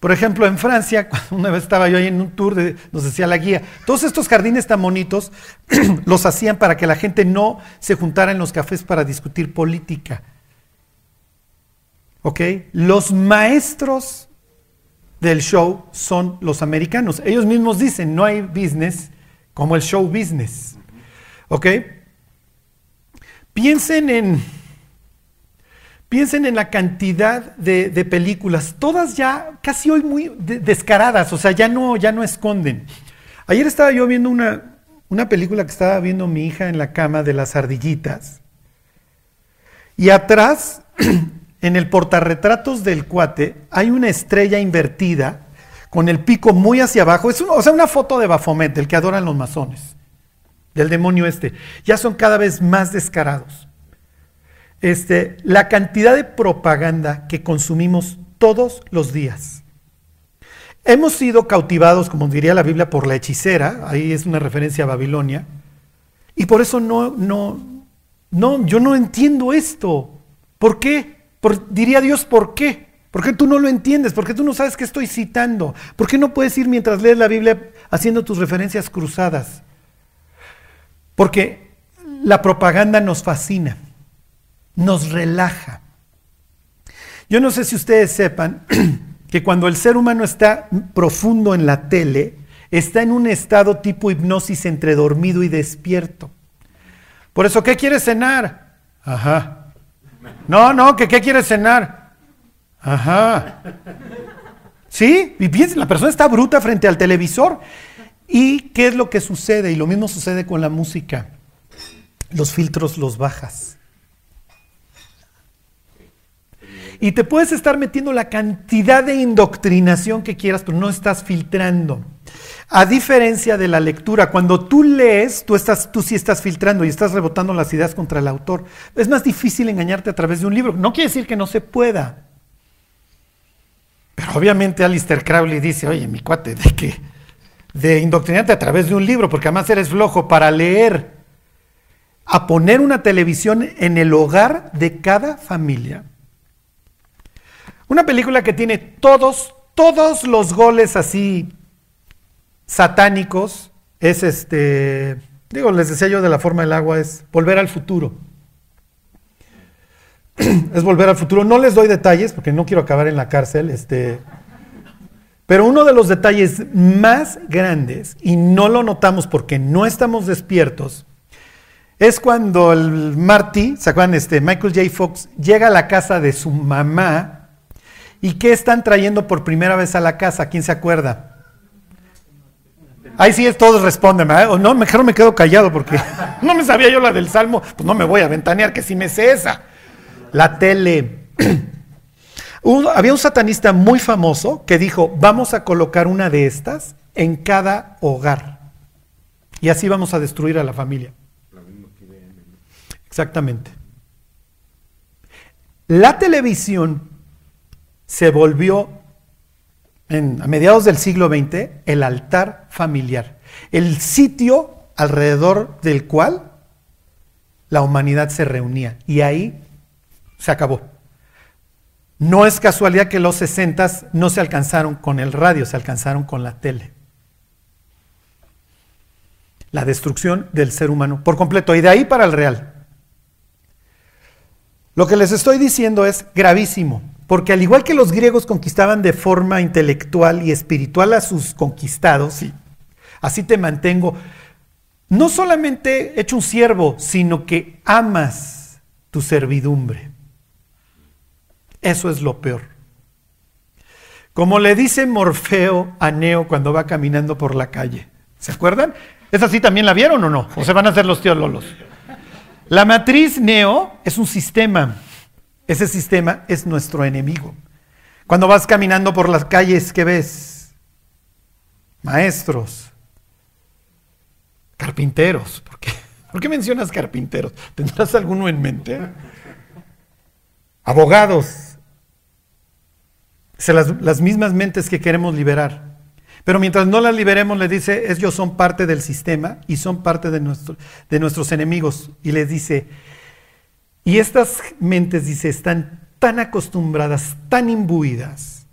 Por ejemplo, en Francia, una vez estaba yo ahí en un tour, nos decía la guía, todos estos jardines tan bonitos los hacían para que la gente no se juntara en los cafés para discutir política. ¿Ok? Los maestros del show son los americanos. Ellos mismos dicen, no hay business como el show business. ¿Ok? Piensen en, piensen en la cantidad de, películas, todas ya casi hoy muy descaradas, o sea, ya no, ya no esconden. Ayer estaba yo viendo una, una película que estaba viendo mi hija en la cama de las ardillitas. Y atrás, en el portarretratos del cuate, hay una estrella invertida con el pico muy hacia abajo. Es o sea, una foto de Bafomet, del que adoran los masones del demonio este, ya son cada vez más descarados. Este, la cantidad de propaganda que consumimos todos los días. Hemos sido cautivados, como diría la Biblia, por la hechicera, ahí es una referencia a Babilonia, y por eso no, no, no, yo no entiendo esto. ¿Por qué? diría Dios, ¿por qué? ¿Por qué tú no lo entiendes? ¿Por qué tú no sabes qué estoy citando? ¿Por qué no puedes ir mientras lees la Biblia haciendo tus referencias cruzadas? Porque la propaganda nos fascina, nos relaja. Yo no sé si ustedes sepan que cuando el ser humano está profundo en la tele, está en un estado tipo hipnosis entre dormido y despierto. Por eso, ¿qué quieres cenar? Ajá. No, no, que ¿qué quieres cenar? Ajá. ¿Sí? Y la persona está bruta frente al televisor ¿Y qué es lo que sucede? Y lo mismo sucede con la música. Los filtros los bajas. Y te puedes estar metiendo la cantidad de indoctrinación que quieras, pero no estás filtrando. A diferencia de la lectura, cuando tú lees, tú, estás, tú sí estás filtrando y estás rebotando las ideas contra el autor. Es más difícil engañarte a través de un libro. No quiere decir que no se pueda. Pero obviamente Alistair Crowley dice, oye, mi cuate, ¿de qué? de indoctrinarte a través de un libro, porque además eres flojo para leer, a poner una televisión en el hogar de cada familia. Una película que tiene todos, todos los goles así satánicos, es este, digo, les decía yo de la forma del agua, es volver al futuro. es volver al futuro. No les doy detalles porque no quiero acabar en la cárcel. Este, pero uno de los detalles más grandes, y no lo notamos porque no estamos despiertos, es cuando el Marty, ¿se acuerdan? Este, Michael J. Fox llega a la casa de su mamá y ¿qué están trayendo por primera vez a la casa? ¿Quién se acuerda? Ahí sí todos responden, o no, mejor me quedo callado porque no me sabía yo la del Salmo, pues no me voy a ventanear que si me sé esa. La tele. había un satanista muy famoso que dijo, vamos a colocar una de estas en cada hogar. Y así vamos a destruir a la familia. Exactamente. La televisión se volvió en, a mediados del siglo XX el altar familiar, el sitio alrededor del cual la humanidad se reunía. Y ahí se acabó. No es casualidad que los 60 no se alcanzaron con el radio, se alcanzaron con la tele. la destrucción del ser humano por completo y de ahí para el real. Lo que les estoy diciendo es gravísimo, porque al igual que los griegos conquistaban de forma intelectual y espiritual a sus conquistados, así te mantengo, no solamente hecho un siervo, sino que amas tu servidumbre. Eso es lo peor. Como le dice Morfeo a Neo cuando va caminando por la calle. ¿Se acuerdan? ¿Esa sí también la vieron o no? ¿O se van a hacer los tíos Lolos? La matriz Neo es un sistema. Ese sistema es nuestro enemigo. Cuando vas caminando por las calles, ¿qué ves? Maestros, carpinteros. ¿Por qué, ¿Por qué mencionas carpinteros? ¿Tendrás alguno en mente? Abogados, las, las mismas mentes que queremos liberar. Pero mientras no las liberemos, le dice, ellos son parte del sistema y son parte de nuestros enemigos. Y les dice, y estas mentes, dice, están tan acostumbradas, tan imbuidas,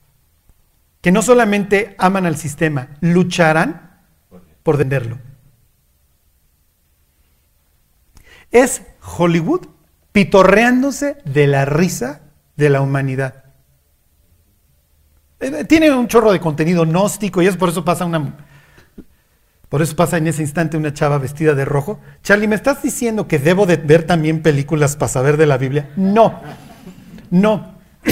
que no solamente aman al sistema, lucharán por venderlo. Es Hollywood pitorreándose de la risa de la humanidad. Eh, tiene un chorro de contenido gnóstico y es por eso pasa una. Por eso pasa en ese instante una chava vestida de rojo. Charlie, ¿me estás diciendo que debo de ver también películas para saber de la Biblia? No, no.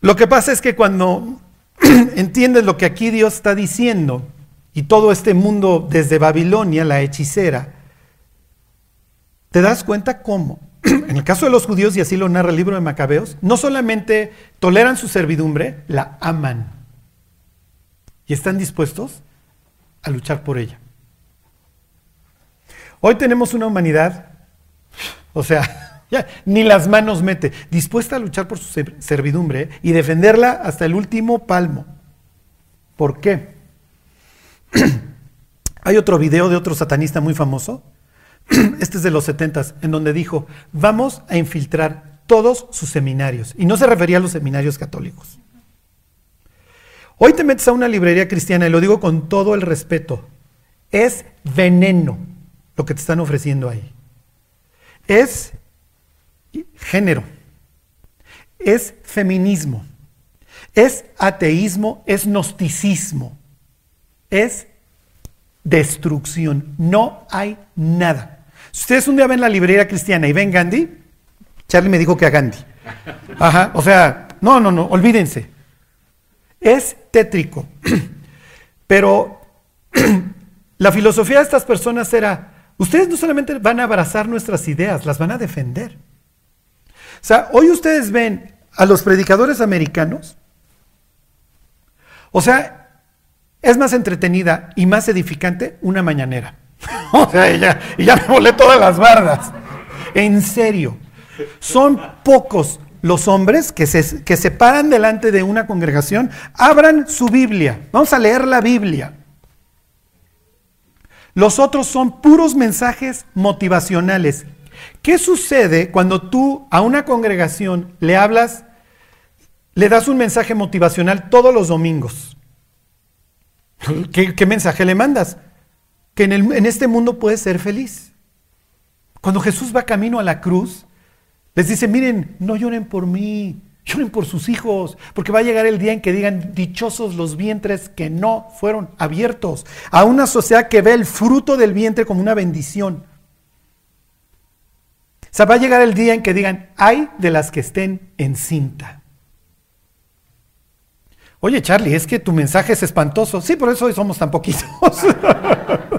Lo que pasa es que cuando entiendes lo que aquí Dios está diciendo y todo este mundo desde Babilonia, la hechicera, te das cuenta cómo en el caso de los judíos, y así lo narra el libro de Macabeos, no solamente toleran su servidumbre, la aman. Y están dispuestos a luchar por ella. Hoy tenemos una humanidad, o sea, ya, ni las manos mete, dispuesta a luchar por su servidumbre y defenderla hasta el último palmo. ¿Por qué? Hay otro video de otro satanista muy famoso este es de los 70, en donde dijo, vamos a infiltrar todos sus seminarios. Y no se refería a los seminarios católicos. Hoy te metes a una librería cristiana, y lo digo con todo el respeto, es veneno lo que te están ofreciendo ahí. Es género, es feminismo, es ateísmo, es gnosticismo, es destrucción. No hay nada. Si ustedes un día ven la librería cristiana y ven Gandhi, Charlie me dijo que a Gandhi. Ajá, o sea, no, no, no, olvídense. Es tétrico. Pero la filosofía de estas personas era, ustedes no solamente van a abrazar nuestras ideas, las van a defender. O sea, hoy ustedes ven a los predicadores americanos, o sea, es más entretenida y más edificante una mañanera. o sea, y ya, ya me volé todas las bardas. En serio. Son pocos los hombres que se, que se paran delante de una congregación, abran su Biblia. Vamos a leer la Biblia. Los otros son puros mensajes motivacionales. ¿Qué sucede cuando tú a una congregación le hablas, le das un mensaje motivacional todos los domingos? ¿Qué, qué mensaje le mandas? que en, este mundo puedes ser feliz. Cuando Jesús va camino a la cruz, les dice, miren, no lloren por mí, lloren por sus hijos, porque va a llegar el día en que digan, dichosos los vientres que no fueron abiertos, a una sociedad que ve el fruto del vientre como una bendición. O sea, va a llegar el día en que digan, hay de las que estén en cinta. Oye, Charlie, es que tu mensaje es espantoso. Sí, por eso hoy somos tan poquitos.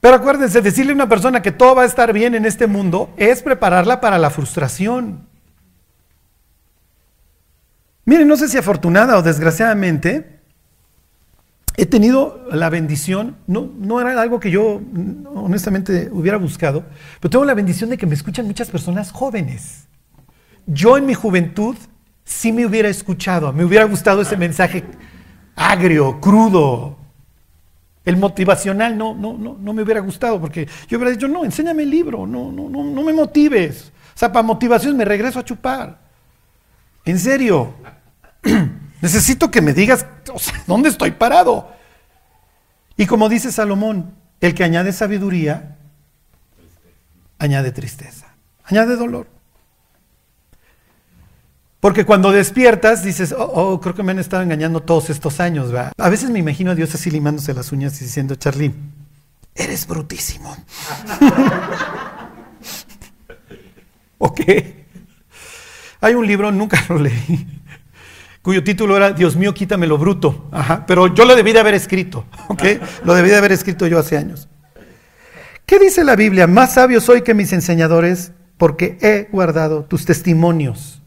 Pero acuérdense, decirle a una persona que todo va a estar bien en este mundo es prepararla para la frustración. Miren, no sé si afortunada o desgraciadamente, he tenido la bendición, no, no era algo que yo honestamente hubiera buscado, pero tengo la bendición de que me escuchan muchas personas jóvenes. Yo en mi juventud sí me hubiera escuchado, me hubiera gustado ese mensaje agrio, crudo, el motivacional no, no, no, no me hubiera gustado porque yo hubiera dicho, no, enséñame el libro, no, no, no, no me motives. O sea, para motivación me regreso a chupar. En serio. Necesito que me digas, ¿dónde estoy parado? Y como dice Salomón, el que añade sabiduría, añade tristeza, añade dolor. Porque cuando despiertas dices, oh, oh, creo que me han estado engañando todos estos años. ¿verdad? A veces me imagino a Dios así limándose las uñas y diciendo, Charly, eres brutísimo. ok. Hay un libro, nunca lo leí, cuyo título era Dios mío, quítame lo bruto. Ajá, pero yo lo debí de haber escrito, ¿ok? Lo debí de haber escrito yo hace años. ¿Qué dice la Biblia? Más sabio soy que mis enseñadores porque he guardado tus testimonios.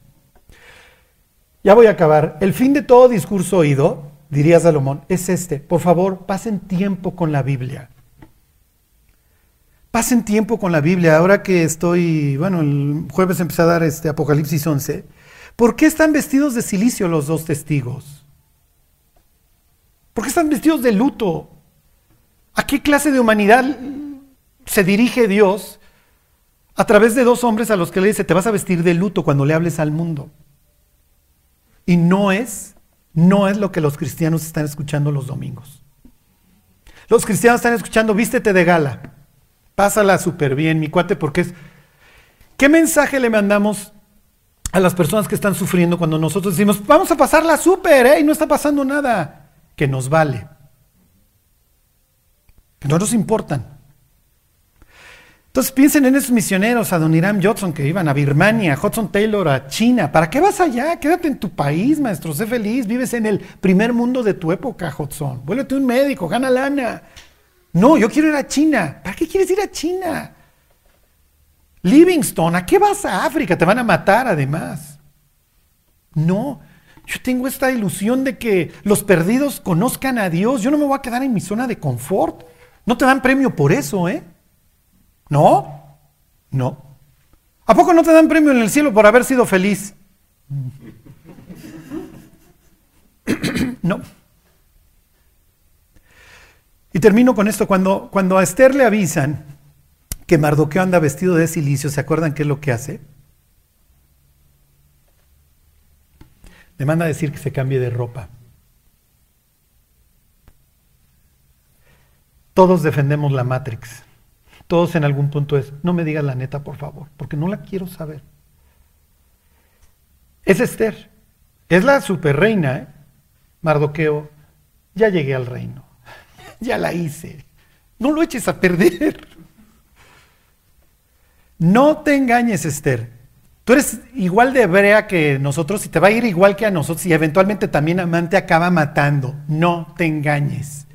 Ya voy a acabar. El fin de todo discurso oído, diría Salomón, es este. Por favor, pasen tiempo con la Biblia. Pasen tiempo con la Biblia. Ahora que estoy, bueno, el jueves empecé a dar este Apocalipsis 11. ¿Por qué están vestidos de silicio los dos testigos? ¿Por qué están vestidos de luto? ¿A qué clase de humanidad se dirige Dios a través de dos hombres a los que le dice, te vas a vestir de luto cuando le hables al mundo? Y no es, no es lo que los cristianos están escuchando los domingos. Los cristianos están escuchando, vístete de gala, pásala súper bien, mi cuate, porque es... ¿Qué mensaje le mandamos a las personas que están sufriendo cuando nosotros decimos, vamos a pasarla súper, ¿eh? Y no está pasando nada, que nos vale, que no nos importan. Entonces piensen en esos misioneros, a Adoniram Judson, que iban a Birmania, Hudson Taylor a China. ¿Para qué vas allá? Quédate en tu país, maestro, sé feliz, vives en el primer mundo de tu época, Hudson. Vuélvete un médico, gana lana. No, yo quiero ir a China. ¿Para qué quieres ir a China? Livingston, ¿a qué vas a África? Te van a matar además. No, yo tengo esta ilusión de que los perdidos conozcan a Dios. Yo no me voy a quedar en mi zona de confort. No te dan premio por eso, ¿eh? ¿No? No. ¿A poco no te dan premio en el cielo por haber sido feliz? no. Y termino con esto. Cuando, cuando a Esther le avisan que Mardoqueo anda vestido de silicio, ¿se acuerdan qué es lo que hace? Le manda a decir que se cambie de ropa. Todos defendemos la Matrix. Todos en algún punto es, no me digas la neta, por favor, porque no la quiero saber. Es Esther, es la superreina, ¿eh? Mardoqueo, ya llegué al reino, ya la hice, no lo eches a perder. No te engañes, Esther. Tú eres igual de hebrea que nosotros y te va a ir igual que a nosotros y eventualmente también Amante acaba matando. No te engañes.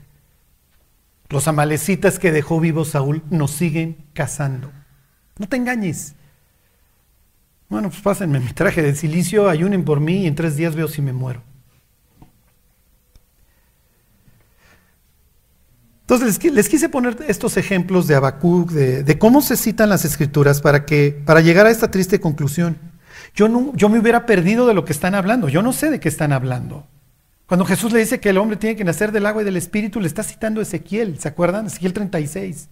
Los amalecitas que dejó vivo Saúl nos siguen cazando. No te engañes. Bueno, pues pásenme mi traje de silicio, ayunen por mí y en tres días veo si me muero. Entonces les, quise poner estos ejemplos de Habacuc, de, cómo se citan las escrituras para, que, para llegar a esta triste conclusión. Yo, no, yo me hubiera perdido de lo que están hablando, yo no sé de qué están hablando. Cuando Jesús le dice que el hombre tiene que nacer del agua y del espíritu, le está citando Ezequiel, ¿se acuerdan? Ezequiel 36.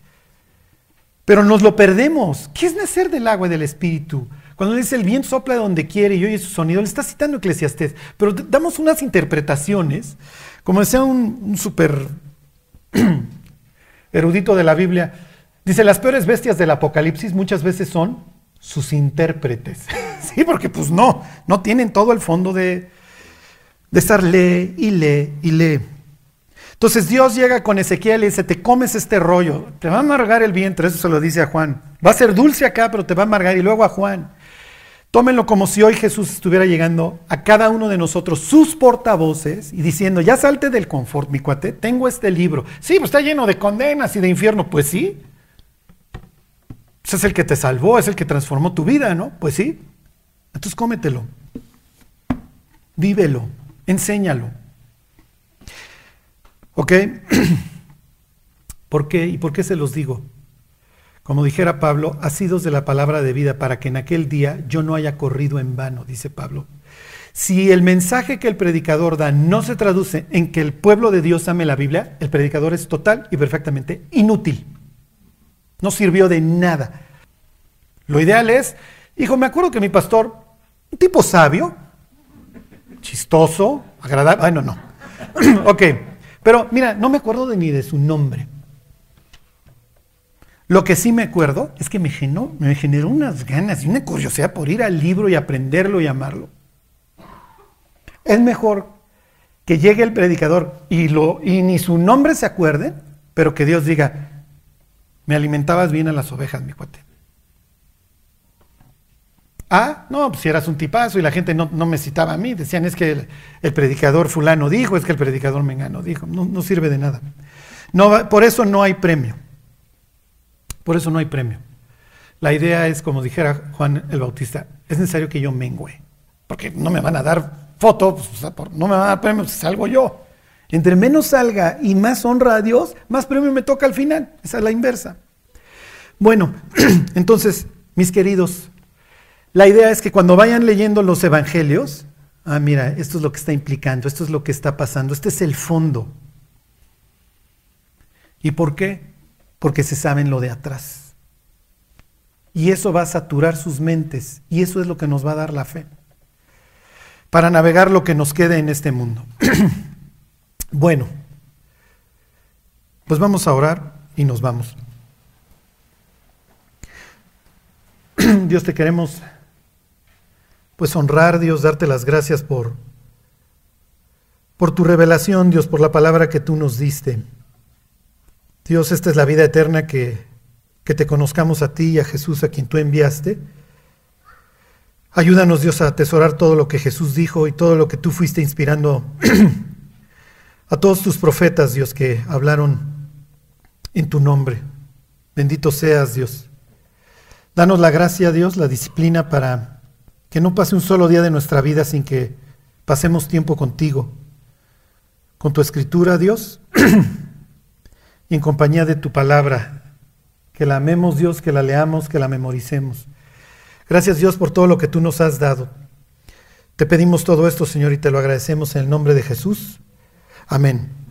Pero nos lo perdemos. ¿Qué es nacer del agua y del espíritu? Cuando dice el viento sopla donde quiere y oye su sonido, le está citando Eclesiastés. Pero damos unas interpretaciones, como decía un, un súper erudito de la Biblia, dice, las peores bestias del Apocalipsis muchas veces son sus intérpretes. sí, porque pues no, no tienen todo el fondo de, de estar lee y lee y lee. Entonces Dios llega con Ezequiel y dice, te comes este rollo, te va a amargar el vientre, eso se lo dice a Juan. Va a ser dulce acá, pero te va a amargar. Y luego a Juan, tómenlo como si hoy Jesús estuviera llegando a cada uno de nosotros, sus portavoces, y diciendo, ya salte del confort, mi cuate, tengo este libro. Sí, pues está lleno de condenas y de infierno, pues sí. Ese es el que te salvó, es el que transformó tu vida, ¿no? Pues sí. Entonces cómetelo, vívelo enséñalo. ¿Ok? ¿Por qué? ¿Y por qué se los digo? Como dijera Pablo, asidos de la palabra de vida para que en aquel día yo no haya corrido en vano, dice Pablo. Si el mensaje que el predicador da no se traduce en que el pueblo de Dios ame la Biblia, el predicador es total y perfectamente inútil. No sirvió de nada. Lo ideal es, hijo, me acuerdo que mi pastor, un tipo sabio, chistoso, agradable. Bueno, no. ok, pero mira, no me acuerdo ni de su nombre. Lo que sí me acuerdo es que me generó, me unas ganas y una curiosidad por ir al libro y aprenderlo y amarlo. Es mejor que llegue el predicador y, lo, y ni su nombre se acuerde, pero que Dios diga, me alimentabas bien a las ovejas, mi cuate. Ah, no, pues si eras un tipazo y la gente no, me citaba a mí, decían es que el, predicador fulano dijo, es que el predicador mengano dijo, no, no sirve de nada. No, por eso no hay premio. Por eso no hay premio. La idea es, como dijera Juan el Bautista, es necesario que yo mengüe, porque no me van a dar foto, pues, no me van a dar premio, si salgo yo. Entre menos salga y más honra a Dios, más premio me toca al final. Esa es la inversa. Bueno, entonces, mis queridos, la idea es que cuando vayan leyendo los evangelios, ah, mira, esto es lo que está implicando, esto es lo que está pasando, este es el fondo. ¿Y por qué? Porque se saben lo de atrás. Y eso va a saturar sus mentes y eso es lo que nos va a dar la fe para navegar lo que nos quede en este mundo. bueno, pues vamos a orar y nos vamos. Dios te queremos pues honrar, Dios, darte las gracias por por tu revelación, Dios, por la palabra que tú nos diste. Dios, esta es la vida eterna que, que te conozcamos a ti y a Jesús a quien tú enviaste Ayúdanos Dios a atesorar todo lo que Jesús dijo y todo lo que tú fuiste inspirando a todos tus profetas, Dios, que hablaron en tu nombre. Bendito seas, Dios. Danos la gracia, Dios, la disciplina para que no pase un solo día de nuestra vida sin que pasemos tiempo contigo, con tu escritura, Dios, y en compañía de tu palabra. Que la amemos, Dios, que la leamos, que la memoricemos. Gracias Dios por todo lo que tú nos has dado. Te pedimos todo esto, Señor, y te lo agradecemos en el nombre de Jesús. Amén.